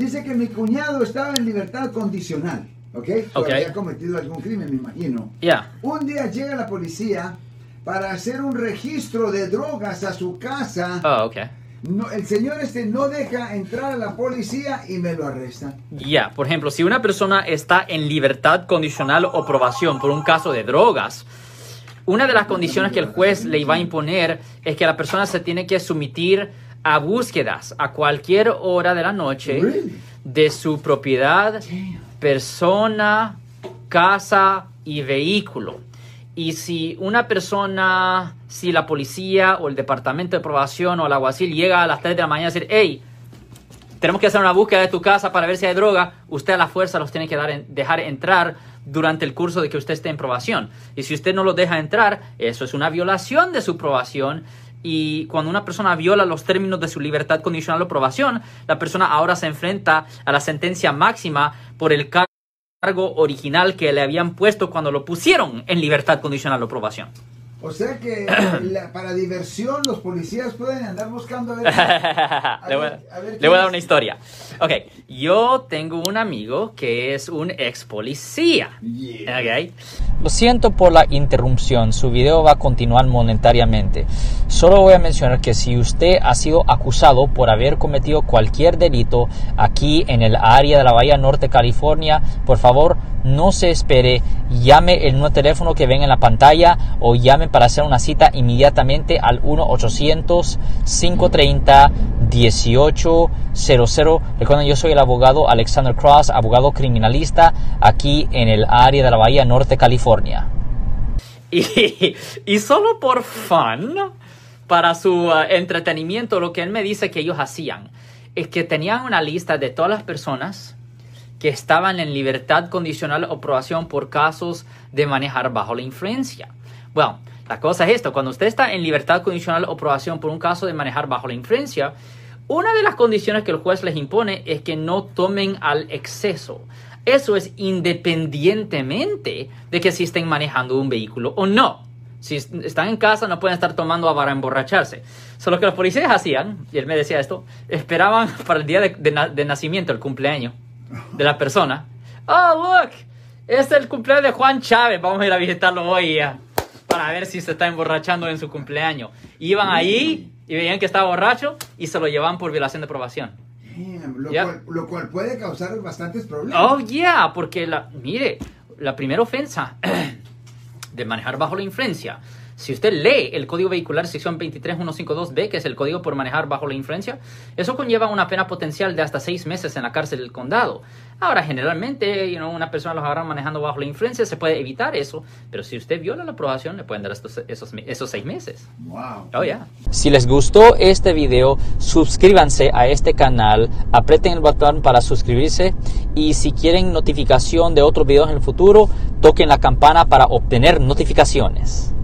Dice que mi cuñado estaba en libertad condicional, ¿ok? Ok. Había cometido algún crimen, me imagino. Yeah. Un día llega la policía para hacer un registro de drogas a su casa. Oh, okay. No, el señor este no deja entrar a la policía y me lo arrestan. Ya, por ejemplo, si una persona está en libertad condicional o probación por un caso de drogas, una de las condiciones que el juez le va a imponer es que la persona se tiene que someter a búsquedas a cualquier hora de la noche Really? de su propiedad, persona, casa y vehículo. Y si una persona, si la policía o el departamento de probación o el alguacil llega a las 3 de la mañana y decir, hey, tenemos que hacer una búsqueda de tu casa para ver si hay droga, usted a la fuerza los tiene que dar en- dejar entrar durante el curso de que usted esté en probación. Y si usted no los deja entrar, eso es una violación de su probación. Y cuando una persona viola los términos de su libertad condicional o probación, la persona ahora se enfrenta a la sentencia máxima por el car- cargo original que le habían puesto cuando lo pusieron en libertad condicional o probación. O sea que la- para diversión los policías pueden andar buscando a ver. le, voy, ver, a ver le voy a dar una historia. Ok, yo tengo un amigo que es un ex policía. Yeah. Ok. Lo siento por la interrupción, su video va a continuar monetariamente. Solo voy a mencionar que si usted ha sido acusado por haber cometido cualquier delito aquí en el área de la Bahía Norte, California, por favor no se espere, llame el nuevo teléfono que ven en la pantalla o llame para hacer una cita inmediatamente al 1-800-530-1800. Recuerden, yo soy el abogado Alexander Cross, abogado criminalista aquí en el área de la Bahía Norte, California. Y, y solo por fun, para su uh, entretenimiento, lo que él me dice que ellos hacían es que tenían una lista de todas las personas que estaban en libertad condicional o probación por casos de manejar bajo la influencia. Bueno, la cosa es esto, cuando usted está en libertad condicional o probación por un caso de manejar bajo la influencia, una de las condiciones que el juez les impone es que no tomen al exceso. Eso es independientemente de que si estén manejando un vehículo o no. Si est- están en casa no pueden estar tomando para emborracharse. Solo que los policías hacían, y él me decía esto, esperaban para el día de, de na- de nacimiento, el cumpleaños de la persona. Oh, look, es el cumpleaños de Juan Chávez, vamos a ir a visitarlo hoy para ver si se está emborrachando en su cumpleaños. Iban ahí y veían que estaba borracho y se lo llevaban por violación de probación. Damn, lo, cual, lo cual puede causar bastantes problemas. Oh, yeah, porque la, mire, la primera ofensa de manejar bajo la influencia, si usted lee el Código Vehicular sección 23152B, que es el código por manejar bajo la influencia, eso conlleva una pena potencial de hasta seis meses en la cárcel del condado. Ahora, generalmente, you know, una persona los agarra manejando bajo la influencia, se puede evitar eso, pero si usted viola la aprobación, le pueden dar estos, esos, esos seis meses. Wow. Oh, yeah. Si les gustó este video, suscríbanse a este canal, aprieten el botón para suscribirse y si quieren notificación de otros videos en el futuro, toquen la campana para obtener notificaciones.